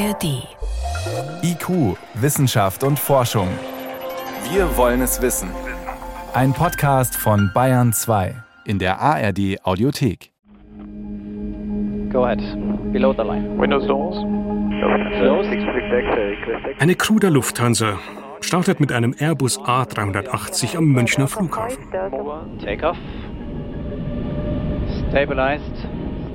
ARD. IQ, Wissenschaft und Forschung. Wir wollen es wissen. Ein Podcast von Bayern 2 in der ARD Audiothek. Go ahead. Below the line. Windows doors. Eine Crew der Lufthansa startet mit einem Airbus A380 am Münchner Flughafen. Take off. Stabilized.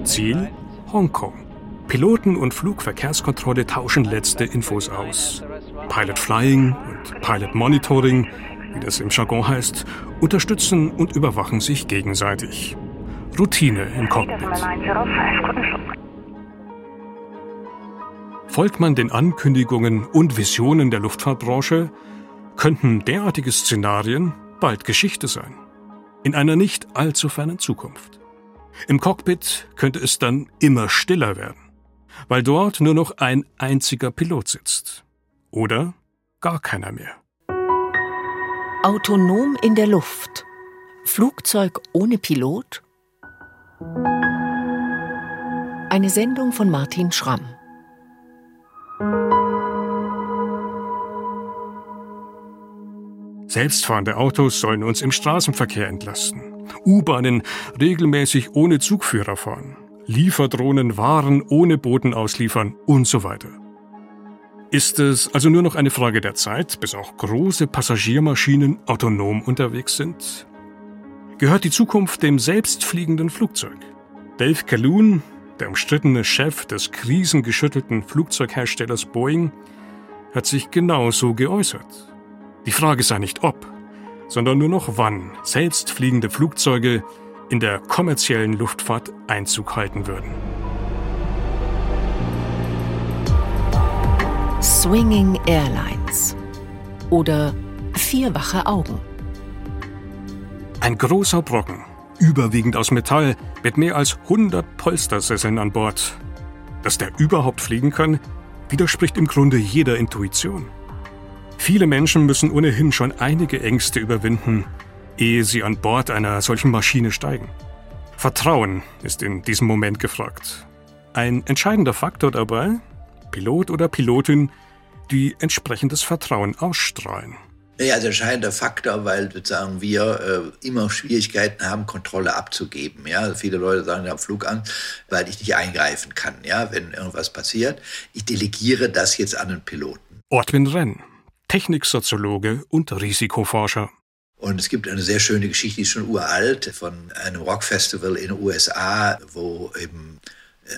Ziel Hongkong. Piloten und Flugverkehrskontrolle tauschen letzte Infos aus. Pilot Flying und Pilot Monitoring, wie das im Jargon heißt, unterstützen und überwachen sich gegenseitig. Routine im Cockpit. Folgt man den Ankündigungen und Visionen der Luftfahrtbranche, könnten derartige Szenarien bald Geschichte sein. In einer nicht allzu fernen Zukunft. Im Cockpit könnte es dann immer stiller werden weil dort nur noch ein einziger Pilot sitzt. Oder gar keiner mehr. Autonom in der Luft. Flugzeug ohne Pilot? Eine Sendung von Martin Schramm. Selbstfahrende Autos sollen uns im Straßenverkehr entlasten. U-Bahnen regelmäßig ohne Zugführer fahren. Lieferdrohnen Waren ohne Boden ausliefern und so weiter. Ist es also nur noch eine Frage der Zeit, bis auch große Passagiermaschinen autonom unterwegs sind? Gehört die Zukunft dem selbstfliegenden Flugzeug? Dave Calhoun, der umstrittene Chef des krisengeschüttelten Flugzeugherstellers Boeing, hat sich genauso geäußert. Die Frage sei nicht ob, sondern nur noch wann selbstfliegende Flugzeuge in der kommerziellen Luftfahrt Einzug halten würden. Swinging Airlines oder vier wache Augen. Ein großer Brocken, überwiegend aus Metall, mit mehr als 100 Polstersesseln an Bord. Dass der überhaupt fliegen kann, widerspricht im Grunde jeder Intuition. Viele Menschen müssen ohnehin schon einige Ängste überwinden, ehe sie an Bord einer solchen Maschine steigen. Vertrauen ist in diesem Moment gefragt. Ein entscheidender Faktor dabei, Pilot oder Pilotin, die entsprechendes Vertrauen ausstrahlen. Ja, also entscheidender Faktor, weil sozusagen wir äh, immer Schwierigkeiten haben, Kontrolle abzugeben. Ja, also viele Leute sagen, ich habe Flugangst, weil ich nicht eingreifen kann. Ja, wenn irgendwas passiert, ich delegiere das jetzt an den Piloten. Ortwin Renn, Techniksoziologe und Risikoforscher. Und es gibt eine sehr schöne Geschichte, die ist schon uralt, von einem Rockfestival in den USA, wo eben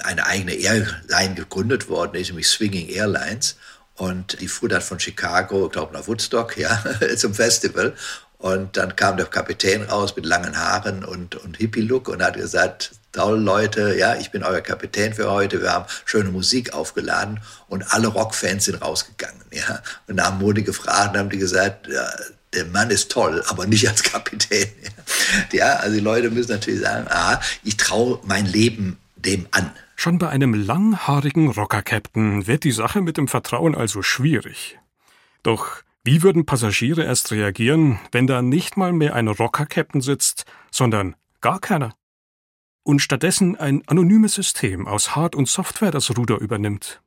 eine eigene Airline gegründet worden ist, nämlich Swinging Airlines. Und die fuhr dann von Chicago, ich glaube nach Woodstock, ja, zum Festival. Und dann kam der Kapitän raus mit langen Haaren und, und Hippie-Look und hat gesagt, toll Leute, ja, ich bin euer Kapitän für heute, wir haben schöne Musik aufgeladen und alle Rockfans sind rausgegangen, ja. Und haben Mode gefragt und haben die gesagt, ja, der Mann ist toll, aber nicht als Kapitän. Ja, also die Leute müssen natürlich sagen, ah, ich traue mein Leben dem an. Schon bei einem langhaarigen Rocker-Captain wird die Sache mit dem Vertrauen also schwierig. Doch wie würden Passagiere erst reagieren, wenn da nicht mal mehr ein Rocker-Captain sitzt, sondern gar keiner? Und stattdessen ein anonymes System aus Hard- und Software das Ruder übernimmt?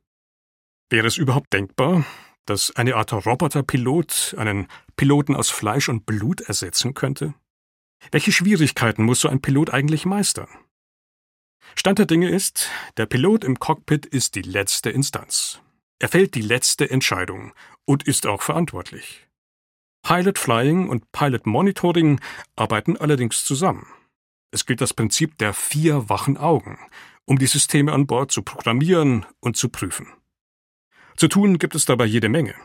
Wäre es überhaupt denkbar, dass eine Art Roboterpilot einen Piloten aus Fleisch und Blut ersetzen könnte? Welche Schwierigkeiten muss so ein Pilot eigentlich meistern? Stand der Dinge ist, der Pilot im Cockpit ist die letzte Instanz. Er fällt die letzte Entscheidung und ist auch verantwortlich. Pilot Flying und Pilot Monitoring arbeiten allerdings zusammen. Es gilt das Prinzip der vier wachen Augen, um die Systeme an Bord zu programmieren und zu prüfen. Zu tun gibt es dabei jede Menge.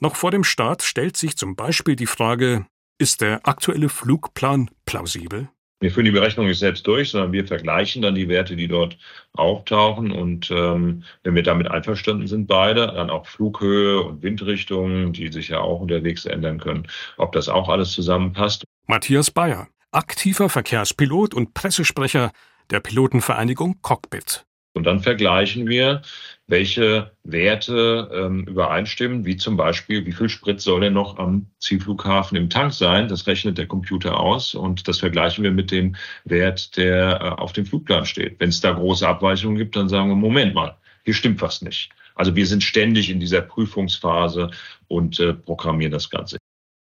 Noch vor dem Start stellt sich zum Beispiel die Frage, ist der aktuelle Flugplan plausibel? Wir führen die Berechnung nicht selbst durch, sondern wir vergleichen dann die Werte, die dort auftauchen. Und ähm, wenn wir damit einverstanden sind, beide, dann auch Flughöhe und Windrichtungen, die sich ja auch unterwegs ändern können, ob das auch alles zusammenpasst. Matthias Bayer, aktiver Verkehrspilot und Pressesprecher der Pilotenvereinigung Cockpit. Und dann vergleichen wir, welche Werte ähm, übereinstimmen, wie zum Beispiel, wie viel Sprit soll denn noch am Zielflughafen im Tank sein? Das rechnet der Computer aus und das vergleichen wir mit dem Wert, der äh, auf dem Flugplan steht. Wenn es da große Abweichungen gibt, dann sagen wir, Moment mal, hier stimmt was nicht. Also wir sind ständig in dieser Prüfungsphase und äh, programmieren das Ganze.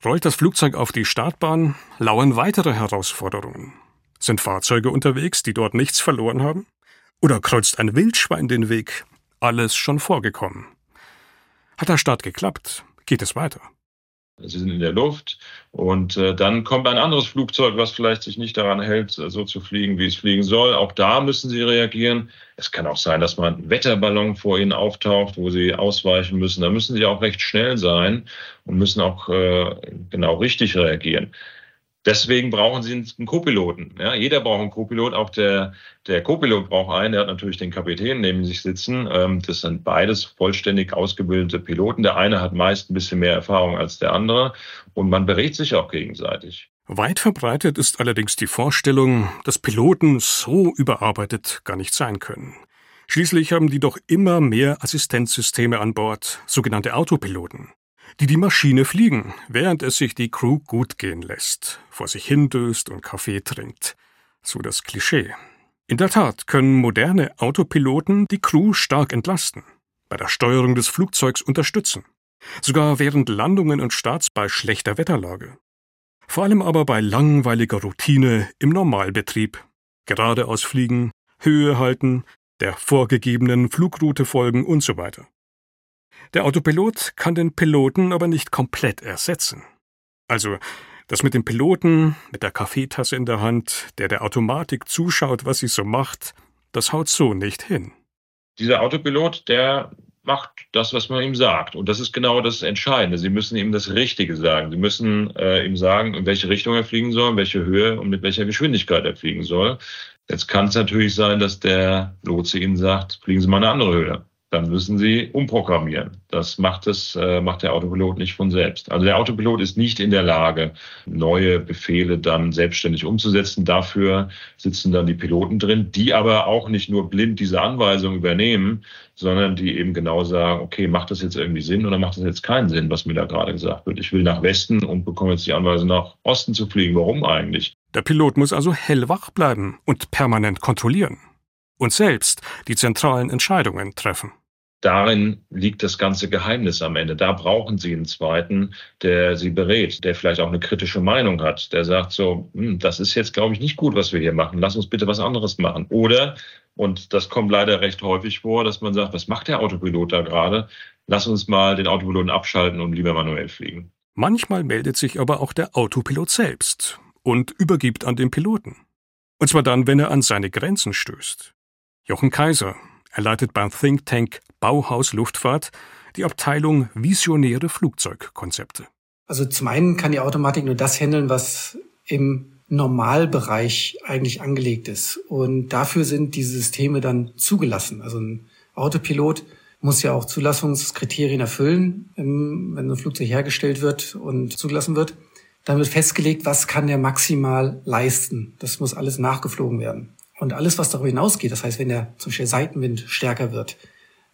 Rollt das Flugzeug auf die Startbahn, lauern weitere Herausforderungen. Sind Fahrzeuge unterwegs, die dort nichts verloren haben? Oder kreuzt ein Wildschwein den Weg? Alles schon vorgekommen. Hat der Start geklappt? Geht es weiter? Sie sind in der Luft und äh, dann kommt ein anderes Flugzeug, was vielleicht sich nicht daran hält, äh, so zu fliegen, wie es fliegen soll. Auch da müssen Sie reagieren. Es kann auch sein, dass mal ein Wetterballon vor Ihnen auftaucht, wo Sie ausweichen müssen. Da müssen Sie auch recht schnell sein und müssen auch äh, genau richtig reagieren. Deswegen brauchen Sie einen Co-Piloten. Ja, jeder braucht einen Co-Pilot, auch der, der Co-Pilot braucht einen, der hat natürlich den Kapitän neben sich sitzen. Ähm, das sind beides vollständig ausgebildete Piloten. Der eine hat meist ein bisschen mehr Erfahrung als der andere und man berät sich auch gegenseitig. Weit verbreitet ist allerdings die Vorstellung, dass Piloten so überarbeitet gar nicht sein können. Schließlich haben die doch immer mehr Assistenzsysteme an Bord, sogenannte Autopiloten die die Maschine fliegen, während es sich die Crew gut gehen lässt, vor sich hindöst und Kaffee trinkt. So das Klischee. In der Tat können moderne Autopiloten die Crew stark entlasten, bei der Steuerung des Flugzeugs unterstützen, sogar während Landungen und Starts bei schlechter Wetterlage. Vor allem aber bei langweiliger Routine im Normalbetrieb, geradeaus fliegen, Höhe halten, der vorgegebenen Flugroute folgen und so weiter. Der Autopilot kann den Piloten aber nicht komplett ersetzen. Also, das mit dem Piloten, mit der Kaffeetasse in der Hand, der der Automatik zuschaut, was sie so macht, das haut so nicht hin. Dieser Autopilot, der macht das, was man ihm sagt. Und das ist genau das Entscheidende. Sie müssen ihm das Richtige sagen. Sie müssen äh, ihm sagen, in welche Richtung er fliegen soll, in welche Höhe und mit welcher Geschwindigkeit er fliegen soll. Jetzt kann es natürlich sein, dass der Lotse Ihnen sagt, fliegen Sie mal eine andere Höhe dann müssen Sie umprogrammieren. Das macht es, äh, macht der Autopilot nicht von selbst. Also der Autopilot ist nicht in der Lage, neue Befehle dann selbstständig umzusetzen. Dafür sitzen dann die Piloten drin, die aber auch nicht nur blind diese Anweisung übernehmen, sondern die eben genau sagen, okay, macht das jetzt irgendwie Sinn oder macht das jetzt keinen Sinn, was mir da gerade gesagt wird? Ich will nach Westen und bekomme jetzt die Anweisung, nach Osten zu fliegen. Warum eigentlich? Der Pilot muss also hellwach bleiben und permanent kontrollieren und selbst die zentralen Entscheidungen treffen. Darin liegt das ganze Geheimnis am Ende. Da brauchen Sie einen zweiten, der Sie berät, der vielleicht auch eine kritische Meinung hat, der sagt so, hm, das ist jetzt, glaube ich, nicht gut, was wir hier machen. Lass uns bitte was anderes machen. Oder, und das kommt leider recht häufig vor, dass man sagt, was macht der Autopilot da gerade? Lass uns mal den Autopiloten abschalten und lieber manuell fliegen. Manchmal meldet sich aber auch der Autopilot selbst und übergibt an den Piloten. Und zwar dann, wenn er an seine Grenzen stößt. Jochen Kaiser. Er leitet beim Think Tank Bauhaus Luftfahrt die Abteilung Visionäre Flugzeugkonzepte. Also zum einen kann die Automatik nur das handeln, was im Normalbereich eigentlich angelegt ist. Und dafür sind diese Systeme dann zugelassen. Also ein Autopilot muss ja auch Zulassungskriterien erfüllen, wenn ein Flugzeug hergestellt wird und zugelassen wird. Dann wird festgelegt, was kann der maximal leisten. Das muss alles nachgeflogen werden. Und alles, was darüber hinausgeht, das heißt, wenn der zum Beispiel Seitenwind stärker wird,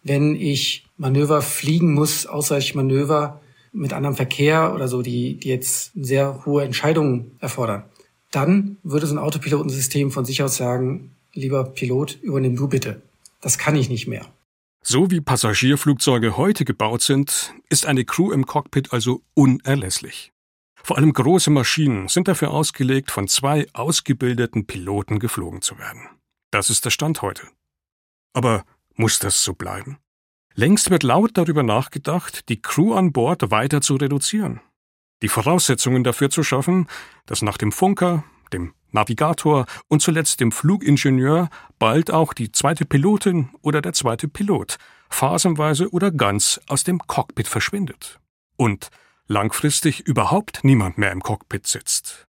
wenn ich Manöver fliegen muss, Ausweichmanöver mit anderem Verkehr oder so, die, die jetzt sehr hohe Entscheidungen erfordern, dann würde so ein Autopilotensystem von sich aus sagen, lieber Pilot, übernimm du bitte. Das kann ich nicht mehr. So wie Passagierflugzeuge heute gebaut sind, ist eine Crew im Cockpit also unerlässlich. Vor allem große Maschinen sind dafür ausgelegt, von zwei ausgebildeten Piloten geflogen zu werden. Das ist der Stand heute. Aber muss das so bleiben? Längst wird laut darüber nachgedacht, die Crew an Bord weiter zu reduzieren. Die Voraussetzungen dafür zu schaffen, dass nach dem Funker, dem Navigator und zuletzt dem Flugingenieur bald auch die zweite Pilotin oder der zweite Pilot phasenweise oder ganz aus dem Cockpit verschwindet. Und langfristig überhaupt niemand mehr im Cockpit sitzt.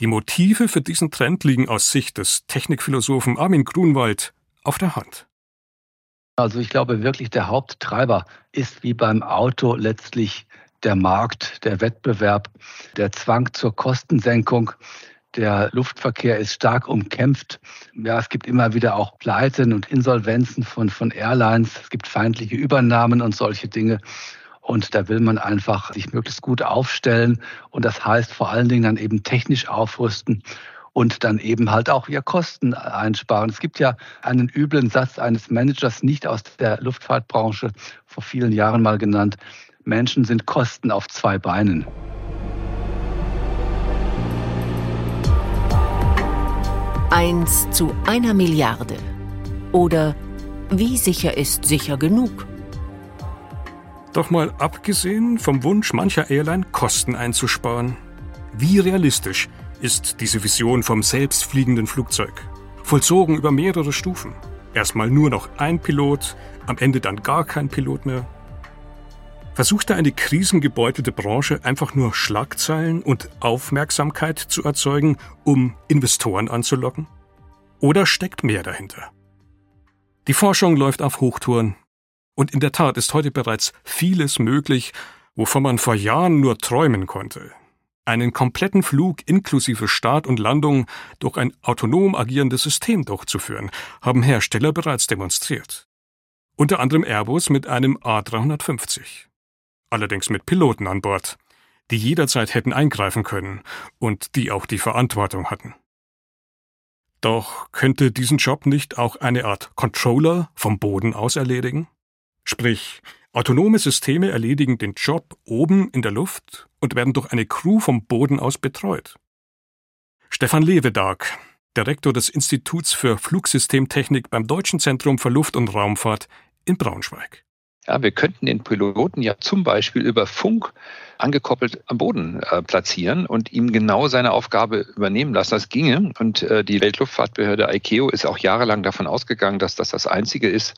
Die Motive für diesen Trend liegen aus Sicht des Technikphilosophen Armin Grunwald auf der Hand. Also ich glaube wirklich, der Haupttreiber ist wie beim Auto letztlich der Markt, der Wettbewerb, der Zwang zur Kostensenkung. Der Luftverkehr ist stark umkämpft. Ja, es gibt immer wieder auch Pleiten und Insolvenzen von, von Airlines. Es gibt feindliche Übernahmen und solche Dinge. Und da will man einfach sich möglichst gut aufstellen. Und das heißt vor allen Dingen dann eben technisch aufrüsten. und dann eben halt auch ihr Kosten einsparen. Es gibt ja einen üblen Satz eines Managers, nicht aus der Luftfahrtbranche, vor vielen Jahren mal genannt. Menschen sind Kosten auf zwei Beinen. Eins zu einer Milliarde. Oder wie sicher ist sicher genug? Doch mal abgesehen vom Wunsch mancher Airline, Kosten einzusparen. Wie realistisch ist diese Vision vom selbstfliegenden Flugzeug? Vollzogen über mehrere Stufen. Erstmal nur noch ein Pilot, am Ende dann gar kein Pilot mehr. Versuchte eine krisengebeutelte Branche einfach nur Schlagzeilen und Aufmerksamkeit zu erzeugen, um Investoren anzulocken? Oder steckt mehr dahinter? Die Forschung läuft auf Hochtouren. Und in der Tat ist heute bereits vieles möglich, wovon man vor Jahren nur träumen konnte. Einen kompletten Flug inklusive Start und Landung durch ein autonom agierendes System durchzuführen, haben Hersteller bereits demonstriert. Unter anderem Airbus mit einem A350 allerdings mit Piloten an Bord, die jederzeit hätten eingreifen können und die auch die Verantwortung hatten. Doch könnte diesen Job nicht auch eine Art Controller vom Boden aus erledigen? Sprich, autonome Systeme erledigen den Job oben in der Luft und werden durch eine Crew vom Boden aus betreut. Stefan Lewedag, Direktor des Instituts für Flugsystemtechnik beim Deutschen Zentrum für Luft- und Raumfahrt in Braunschweig. Ja, wir könnten den Piloten ja zum Beispiel über Funk angekoppelt am Boden äh, platzieren und ihm genau seine Aufgabe übernehmen lassen. Das ginge. Und äh, die Weltluftfahrtbehörde ICAO ist auch jahrelang davon ausgegangen, dass das das Einzige ist,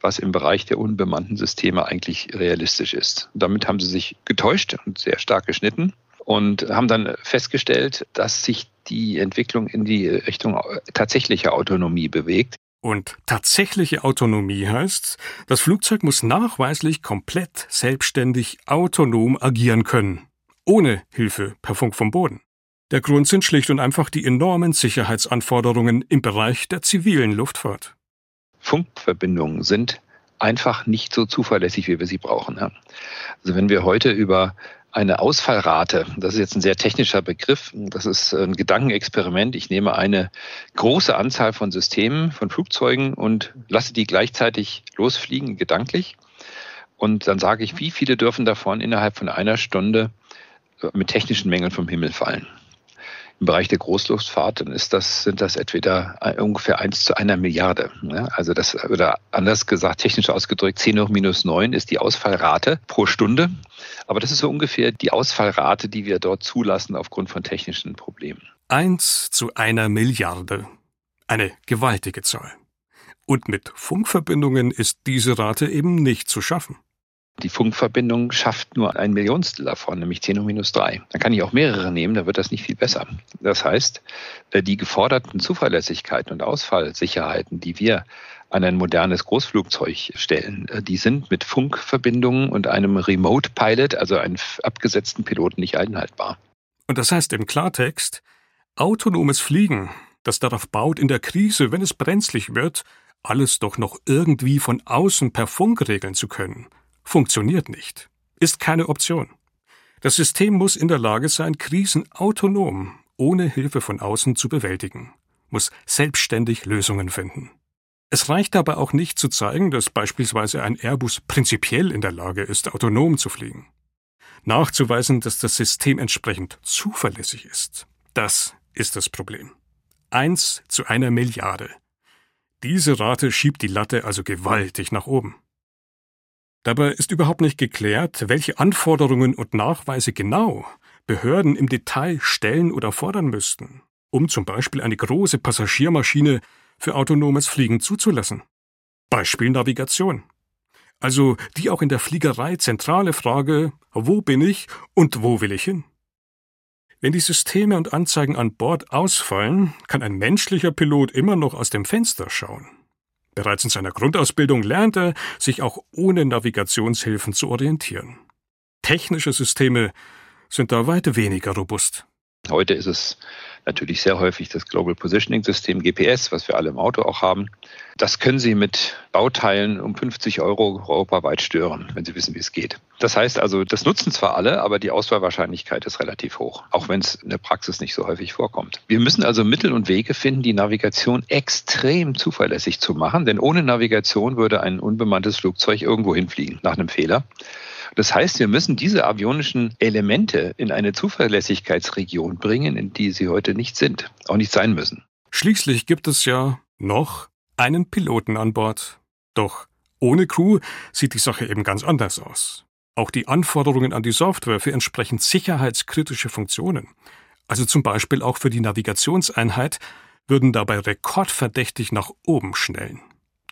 was im Bereich der unbemannten Systeme eigentlich realistisch ist. Und damit haben sie sich getäuscht und sehr stark geschnitten und haben dann festgestellt, dass sich die Entwicklung in die Richtung tatsächlicher Autonomie bewegt. Und tatsächliche Autonomie heißt, das Flugzeug muss nachweislich komplett selbstständig autonom agieren können, ohne Hilfe per Funk vom Boden. Der Grund sind schlicht und einfach die enormen Sicherheitsanforderungen im Bereich der zivilen Luftfahrt. Funkverbindungen sind einfach nicht so zuverlässig, wie wir sie brauchen. Also wenn wir heute über eine Ausfallrate. Das ist jetzt ein sehr technischer Begriff. Das ist ein Gedankenexperiment. Ich nehme eine große Anzahl von Systemen, von Flugzeugen und lasse die gleichzeitig losfliegen, gedanklich. Und dann sage ich, wie viele dürfen davon innerhalb von einer Stunde mit technischen Mängeln vom Himmel fallen. Im Bereich der Großluftfahrt dann ist das, sind das entweder ungefähr eins zu einer Milliarde. Ja, also das, oder anders gesagt, technisch ausgedrückt, 10 hoch minus 9 ist die Ausfallrate pro Stunde. Aber das ist so ungefähr die Ausfallrate, die wir dort zulassen aufgrund von technischen Problemen. Eins zu einer Milliarde. Eine gewaltige Zahl. Und mit Funkverbindungen ist diese Rate eben nicht zu schaffen. Die Funkverbindung schafft nur ein Millionstel davon, nämlich 10 hoch minus 3. Dann kann ich auch mehrere nehmen, da wird das nicht viel besser. Das heißt, äh, die geforderten Zuverlässigkeiten und Ausfallsicherheiten, die wir an ein modernes Großflugzeug stellen, äh, die sind mit Funkverbindungen und einem Remote Pilot, also einem abgesetzten Piloten, nicht einhaltbar. Und das heißt im Klartext, autonomes Fliegen, das darauf baut, in der Krise, wenn es brenzlig wird, alles doch noch irgendwie von außen per Funk regeln zu können funktioniert nicht, ist keine Option. Das System muss in der Lage sein, Krisen autonom, ohne Hilfe von außen zu bewältigen, muss selbstständig Lösungen finden. Es reicht dabei auch nicht zu zeigen, dass beispielsweise ein Airbus prinzipiell in der Lage ist, autonom zu fliegen. Nachzuweisen, dass das System entsprechend zuverlässig ist, das ist das Problem. Eins zu einer Milliarde. Diese Rate schiebt die Latte also gewaltig nach oben. Dabei ist überhaupt nicht geklärt, welche Anforderungen und Nachweise genau Behörden im Detail stellen oder fordern müssten, um zum Beispiel eine große Passagiermaschine für autonomes Fliegen zuzulassen. Beispiel Navigation. Also die auch in der Fliegerei zentrale Frage, wo bin ich und wo will ich hin? Wenn die Systeme und Anzeigen an Bord ausfallen, kann ein menschlicher Pilot immer noch aus dem Fenster schauen. Bereits in seiner Grundausbildung lernt er, sich auch ohne Navigationshilfen zu orientieren. Technische Systeme sind da weit weniger robust. Heute ist es Natürlich sehr häufig das Global Positioning System GPS, was wir alle im Auto auch haben. Das können Sie mit Bauteilen um 50 Euro europaweit stören, wenn Sie wissen, wie es geht. Das heißt also, das nutzen zwar alle, aber die Auswahlwahrscheinlichkeit ist relativ hoch, auch wenn es in der Praxis nicht so häufig vorkommt. Wir müssen also Mittel und Wege finden, die Navigation extrem zuverlässig zu machen, denn ohne Navigation würde ein unbemanntes Flugzeug irgendwo hinfliegen nach einem Fehler. Das heißt, wir müssen diese avionischen Elemente in eine Zuverlässigkeitsregion bringen, in die sie heute nicht sind, auch nicht sein müssen. Schließlich gibt es ja noch einen Piloten an Bord. Doch ohne Crew sieht die Sache eben ganz anders aus. Auch die Anforderungen an die Software für entsprechend sicherheitskritische Funktionen, also zum Beispiel auch für die Navigationseinheit, würden dabei rekordverdächtig nach oben schnellen.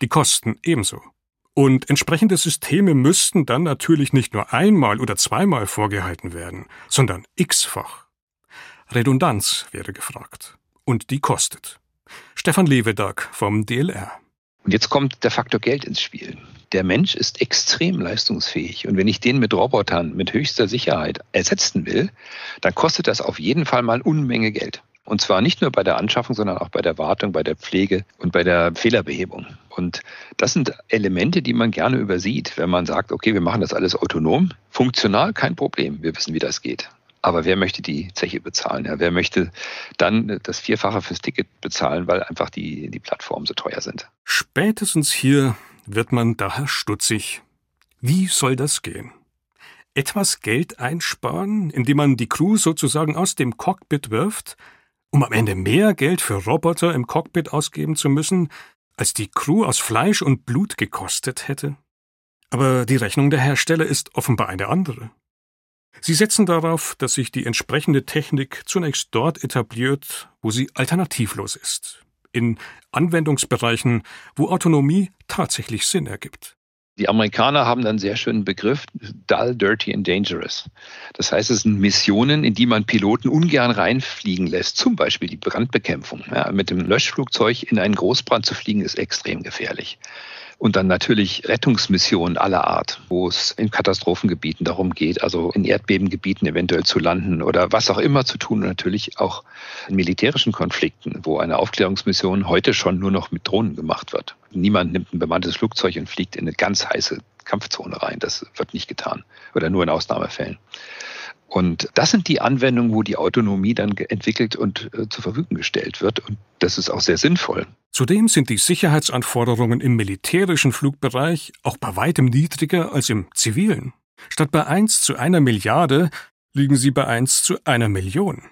Die Kosten ebenso. Und entsprechende Systeme müssten dann natürlich nicht nur einmal oder zweimal vorgehalten werden, sondern x-fach. Redundanz wäre gefragt. Und die kostet. Stefan Levedag vom DLR. Und jetzt kommt der Faktor Geld ins Spiel. Der Mensch ist extrem leistungsfähig. Und wenn ich den mit Robotern mit höchster Sicherheit ersetzen will, dann kostet das auf jeden Fall mal Unmenge Geld. Und zwar nicht nur bei der Anschaffung, sondern auch bei der Wartung, bei der Pflege und bei der Fehlerbehebung. Und das sind Elemente, die man gerne übersieht, wenn man sagt, okay, wir machen das alles autonom. Funktional kein Problem. Wir wissen, wie das geht. Aber wer möchte die Zeche bezahlen? Ja, wer möchte dann das Vierfache fürs Ticket bezahlen, weil einfach die, die Plattformen so teuer sind? Spätestens hier wird man daher stutzig. Wie soll das gehen? Etwas Geld einsparen, indem man die Crew sozusagen aus dem Cockpit wirft, um am Ende mehr Geld für Roboter im Cockpit ausgeben zu müssen, als die Crew aus Fleisch und Blut gekostet hätte? Aber die Rechnung der Hersteller ist offenbar eine andere. Sie setzen darauf, dass sich die entsprechende Technik zunächst dort etabliert, wo sie alternativlos ist, in Anwendungsbereichen, wo Autonomie tatsächlich Sinn ergibt. Die Amerikaner haben einen sehr schönen Begriff, dull, dirty and dangerous. Das heißt, es sind Missionen, in die man Piloten ungern reinfliegen lässt. Zum Beispiel die Brandbekämpfung. Ja, mit dem Löschflugzeug in einen Großbrand zu fliegen, ist extrem gefährlich. Und dann natürlich Rettungsmissionen aller Art, wo es in Katastrophengebieten darum geht, also in Erdbebengebieten eventuell zu landen oder was auch immer zu tun. Und natürlich auch in militärischen Konflikten, wo eine Aufklärungsmission heute schon nur noch mit Drohnen gemacht wird. Niemand nimmt ein bemanntes Flugzeug und fliegt in eine ganz heiße Kampfzone rein. Das wird nicht getan oder nur in Ausnahmefällen. Und das sind die Anwendungen, wo die Autonomie dann entwickelt und äh, zur Verfügung gestellt wird. Und das ist auch sehr sinnvoll. Zudem sind die Sicherheitsanforderungen im militärischen Flugbereich auch bei weitem niedriger als im zivilen. Statt bei 1 zu einer Milliarde liegen sie bei 1 zu einer Million.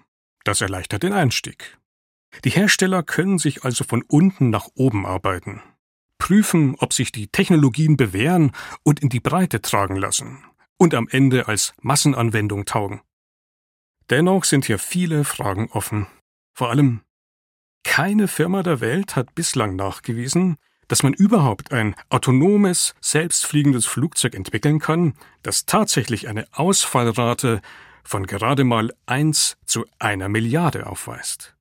Das erleichtert den Einstieg. Die Hersteller können sich also von unten nach oben arbeiten, prüfen, ob sich die Technologien bewähren und in die Breite tragen lassen und am Ende als Massenanwendung taugen. Dennoch sind hier viele Fragen offen. Vor allem, keine Firma der Welt hat bislang nachgewiesen, dass man überhaupt ein autonomes, selbstfliegendes Flugzeug entwickeln kann, das tatsächlich eine Ausfallrate von gerade mal 1 zu einer Milliarde aufweist.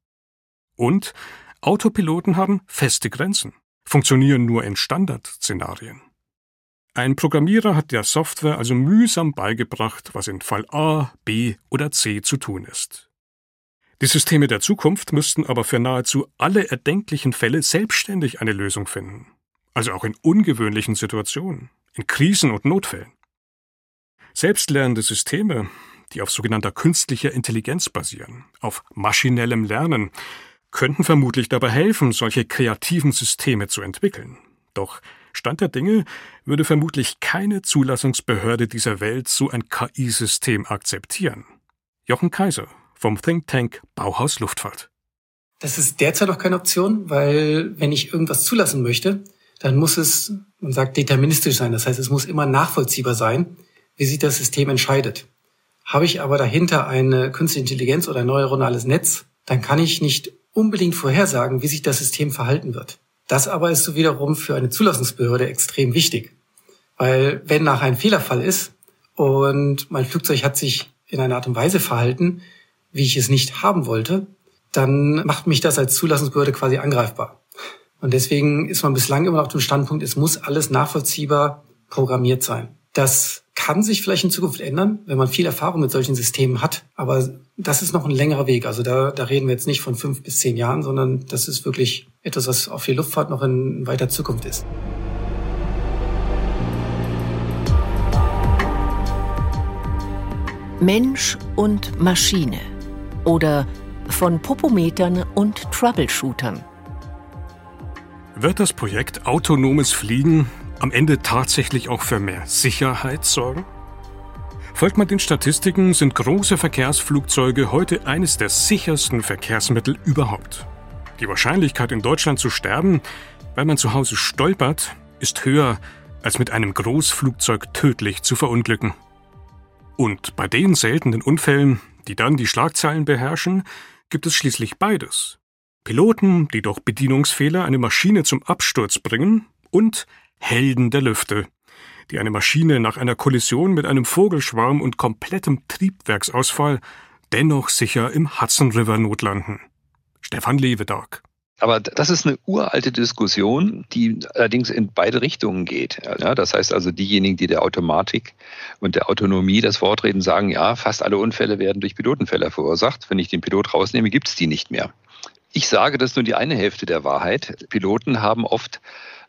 Und Autopiloten haben feste Grenzen, funktionieren nur in Standardszenarien. Ein Programmierer hat der Software also mühsam beigebracht, was in Fall A, B oder C zu tun ist. Die Systeme der Zukunft müssten aber für nahezu alle erdenklichen Fälle selbstständig eine Lösung finden, also auch in ungewöhnlichen Situationen, in Krisen und Notfällen. Selbstlernende Systeme, die auf sogenannter künstlicher Intelligenz basieren, auf maschinellem Lernen, könnten vermutlich dabei helfen, solche kreativen Systeme zu entwickeln. Doch Stand der Dinge würde vermutlich keine Zulassungsbehörde dieser Welt so ein KI-System akzeptieren. Jochen Kaiser vom Think Tank Bauhaus Luftfahrt. Das ist derzeit noch keine Option, weil wenn ich irgendwas zulassen möchte, dann muss es, man sagt, deterministisch sein. Das heißt, es muss immer nachvollziehbar sein, wie sich das System entscheidet. Habe ich aber dahinter eine künstliche Intelligenz oder ein neuronales Netz, dann kann ich nicht unbedingt vorhersagen, wie sich das System verhalten wird. Das aber ist so wiederum für eine Zulassungsbehörde extrem wichtig. Weil wenn nach ein Fehlerfall ist und mein Flugzeug hat sich in einer Art und Weise verhalten, wie ich es nicht haben wollte, dann macht mich das als Zulassungsbehörde quasi angreifbar. Und deswegen ist man bislang immer noch auf dem Standpunkt, es muss alles nachvollziehbar programmiert sein. Das kann sich vielleicht in Zukunft ändern, wenn man viel Erfahrung mit solchen Systemen hat. Aber das ist noch ein längerer Weg. Also da, da reden wir jetzt nicht von fünf bis zehn Jahren, sondern das ist wirklich etwas, was auf die Luftfahrt noch in weiter Zukunft ist. Mensch und Maschine oder von Popometern und Troubleshootern. Wird das Projekt Autonomes Fliegen am Ende tatsächlich auch für mehr Sicherheit sorgen? Folgt man den Statistiken, sind große Verkehrsflugzeuge heute eines der sichersten Verkehrsmittel überhaupt. Die Wahrscheinlichkeit in Deutschland zu sterben, weil man zu Hause stolpert, ist höher, als mit einem Großflugzeug tödlich zu verunglücken. Und bei den seltenen Unfällen, die dann die Schlagzeilen beherrschen, gibt es schließlich beides. Piloten, die durch Bedienungsfehler eine Maschine zum Absturz bringen, und Helden der Lüfte, die eine Maschine nach einer Kollision mit einem Vogelschwarm und komplettem Triebwerksausfall dennoch sicher im Hudson River notlanden. Stefan Levedorg. Aber das ist eine uralte Diskussion, die allerdings in beide Richtungen geht. Ja, das heißt also, diejenigen, die der Automatik und der Autonomie das Wort reden, sagen, ja, fast alle Unfälle werden durch Pilotenfälle verursacht. Wenn ich den Pilot rausnehme, gibt es die nicht mehr. Ich sage, das ist nur die eine Hälfte der Wahrheit. Piloten haben oft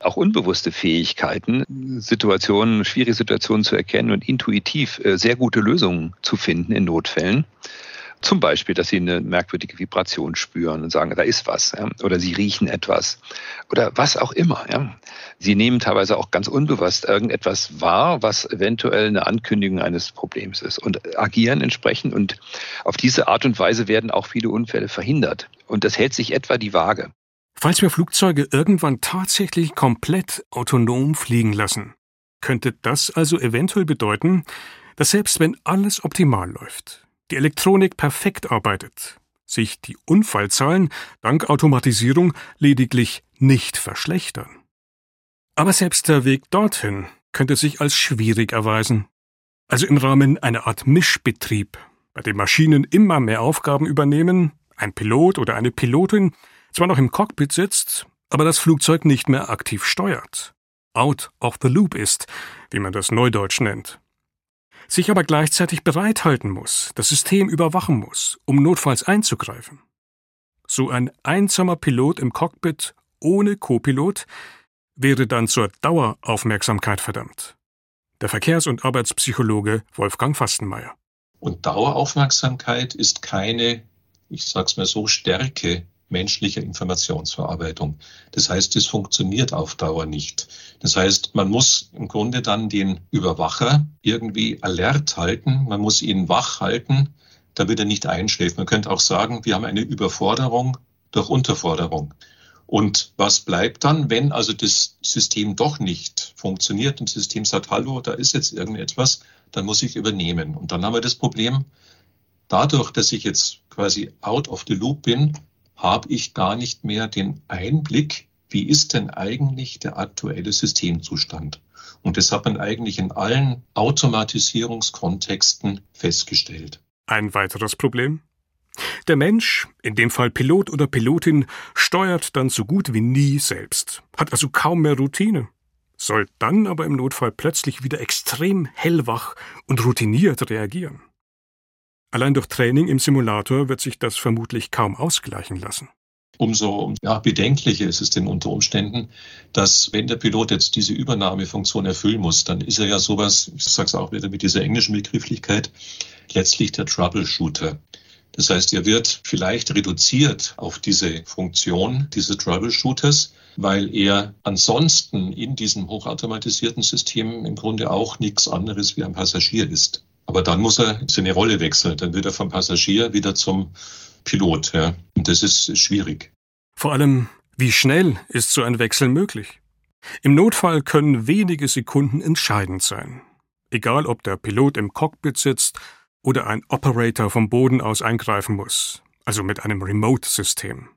auch unbewusste Fähigkeiten, Situationen, schwierige Situationen zu erkennen und intuitiv äh, sehr gute Lösungen zu finden in Notfällen. Zum Beispiel, dass sie eine merkwürdige Vibration spüren und sagen, da ist was. Ja? Oder sie riechen etwas. Oder was auch immer. Ja? Sie nehmen teilweise auch ganz unbewusst irgendetwas wahr, was eventuell eine Ankündigung eines Problems ist und agieren entsprechend. Und auf diese Art und Weise werden auch viele Unfälle verhindert. Und das hält sich etwa die Waage. Falls wir Flugzeuge irgendwann tatsächlich komplett autonom fliegen lassen, könnte das also eventuell bedeuten, dass selbst wenn alles optimal läuft, die Elektronik perfekt arbeitet, sich die Unfallzahlen dank Automatisierung lediglich nicht verschlechtern. Aber selbst der Weg dorthin könnte sich als schwierig erweisen. Also im Rahmen einer Art Mischbetrieb, bei dem Maschinen immer mehr Aufgaben übernehmen, ein Pilot oder eine Pilotin zwar noch im Cockpit sitzt, aber das Flugzeug nicht mehr aktiv steuert. Out of the loop ist, wie man das neudeutsch nennt sich aber gleichzeitig bereithalten muss, das System überwachen muss, um notfalls einzugreifen. So ein einsamer Pilot im Cockpit ohne Copilot wäre dann zur Daueraufmerksamkeit verdammt. Der Verkehrs- und Arbeitspsychologe Wolfgang Fastenmeier. Und Daueraufmerksamkeit ist keine, ich sag's mal so, Stärke menschlicher Informationsverarbeitung. Das heißt, es funktioniert auf Dauer nicht. Das heißt, man muss im Grunde dann den Überwacher irgendwie alert halten, man muss ihn wach halten, damit er nicht einschläft. Man könnte auch sagen, wir haben eine Überforderung durch Unterforderung. Und was bleibt dann, wenn also das System doch nicht funktioniert und das System sagt, hallo, da ist jetzt irgendetwas, dann muss ich übernehmen. Und dann haben wir das Problem, dadurch, dass ich jetzt quasi out of the loop bin, habe ich gar nicht mehr den Einblick, wie ist denn eigentlich der aktuelle Systemzustand. Und das hat man eigentlich in allen Automatisierungskontexten festgestellt. Ein weiteres Problem? Der Mensch, in dem Fall Pilot oder Pilotin, steuert dann so gut wie nie selbst, hat also kaum mehr Routine, soll dann aber im Notfall plötzlich wieder extrem hellwach und routiniert reagieren. Allein durch Training im Simulator wird sich das vermutlich kaum ausgleichen lassen. Umso ja, bedenklicher ist es denn unter Umständen, dass wenn der Pilot jetzt diese Übernahmefunktion erfüllen muss, dann ist er ja sowas, ich sage es auch wieder mit dieser englischen Begrifflichkeit, letztlich der Troubleshooter. Das heißt, er wird vielleicht reduziert auf diese Funktion dieses Troubleshooters, weil er ansonsten in diesem hochautomatisierten System im Grunde auch nichts anderes wie ein Passagier ist. Aber dann muss er seine Rolle wechseln. Dann wird er vom Passagier wieder zum Pilot. Ja. Und das ist schwierig. Vor allem, wie schnell ist so ein Wechsel möglich? Im Notfall können wenige Sekunden entscheidend sein. Egal, ob der Pilot im Cockpit sitzt oder ein Operator vom Boden aus eingreifen muss, also mit einem Remote-System.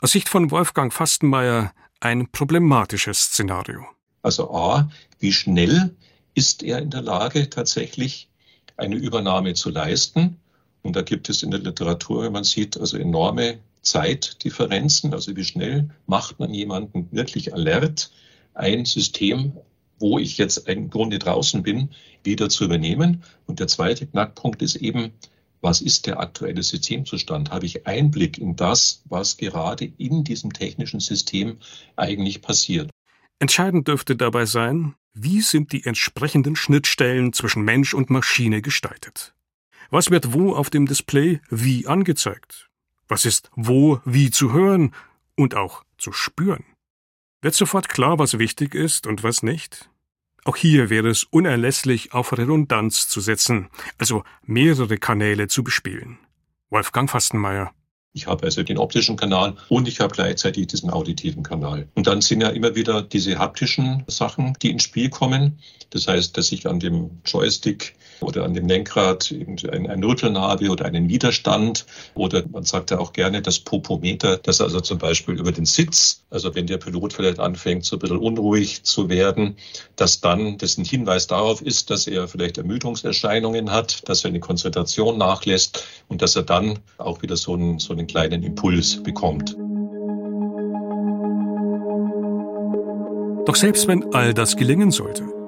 Aus Sicht von Wolfgang Fastenmeier ein problematisches Szenario. Also A, wie schnell ist er in der Lage, tatsächlich eine Übernahme zu leisten. Und da gibt es in der Literatur, wenn man sieht, also enorme Zeitdifferenzen. Also wie schnell macht man jemanden wirklich alert, ein System, wo ich jetzt im Grunde draußen bin, wieder zu übernehmen. Und der zweite Knackpunkt ist eben, was ist der aktuelle Systemzustand? Habe ich Einblick in das, was gerade in diesem technischen System eigentlich passiert? Entscheidend dürfte dabei sein, wie sind die entsprechenden Schnittstellen zwischen Mensch und Maschine gestaltet? Was wird wo auf dem Display wie angezeigt? Was ist wo wie zu hören und auch zu spüren? Wird sofort klar, was wichtig ist und was nicht? Auch hier wäre es unerlässlich, auf Redundanz zu setzen, also mehrere Kanäle zu bespielen. Wolfgang Fastenmeier. Ich habe also den optischen Kanal und ich habe gleichzeitig diesen auditiven Kanal. Und dann sind ja immer wieder diese haptischen Sachen, die ins Spiel kommen. Das heißt, dass ich an dem Joystick oder an dem Lenkrad ein, ein Rütteln habe oder einen Widerstand. Oder man sagt ja auch gerne das Popometer, das also zum Beispiel über den Sitz, also wenn der Pilot vielleicht anfängt, so ein bisschen unruhig zu werden, dass dann das ein Hinweis darauf ist, dass er vielleicht Ermüdungserscheinungen hat, dass seine Konzentration nachlässt und dass er dann auch wieder so einen, so einen kleinen Impuls bekommt. Doch selbst wenn all das gelingen sollte,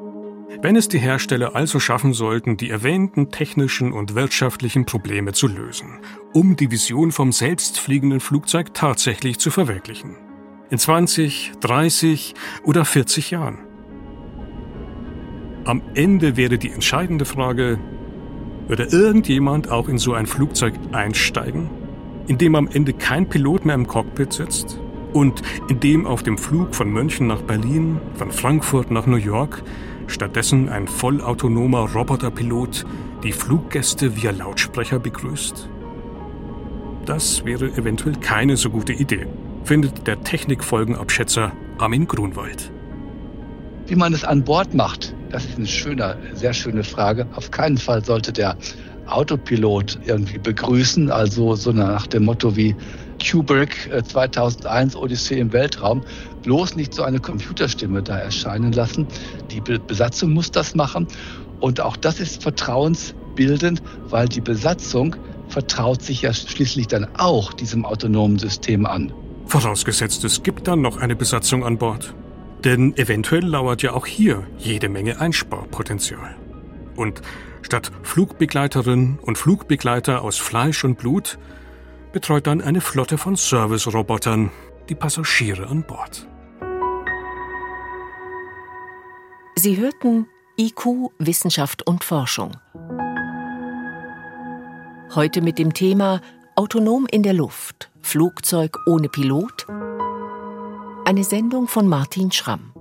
wenn es die Hersteller also schaffen sollten, die erwähnten technischen und wirtschaftlichen Probleme zu lösen, um die Vision vom selbstfliegenden Flugzeug tatsächlich zu verwirklichen. In 20, 30 oder 40 Jahren. Am Ende wäre die entscheidende Frage, würde irgendjemand auch in so ein Flugzeug einsteigen, in dem am Ende kein Pilot mehr im Cockpit sitzt und in dem auf dem Flug von München nach Berlin, von Frankfurt nach New York Stattdessen ein vollautonomer Roboterpilot die Fluggäste via Lautsprecher begrüßt? Das wäre eventuell keine so gute Idee, findet der Technikfolgenabschätzer Armin Grunwald. Wie man es an Bord macht, das ist eine schöne, sehr schöne Frage. Auf keinen Fall sollte der Autopilot irgendwie begrüßen, also so nach dem Motto wie Kubrick 2001 äh, Odyssee im Weltraum bloß nicht so eine Computerstimme da erscheinen lassen. Die Besatzung muss das machen und auch das ist vertrauensbildend, weil die Besatzung vertraut sich ja schließlich dann auch diesem autonomen System an. Vorausgesetzt, es gibt dann noch eine Besatzung an Bord. Denn eventuell lauert ja auch hier jede Menge Einsparpotenzial. Und statt Flugbegleiterinnen und Flugbegleiter aus Fleisch und Blut betreut dann eine Flotte von Service-Robotern die Passagiere an Bord. Sie hörten IQ, Wissenschaft und Forschung. Heute mit dem Thema Autonom in der Luft, Flugzeug ohne Pilot. Eine Sendung von Martin Schramm.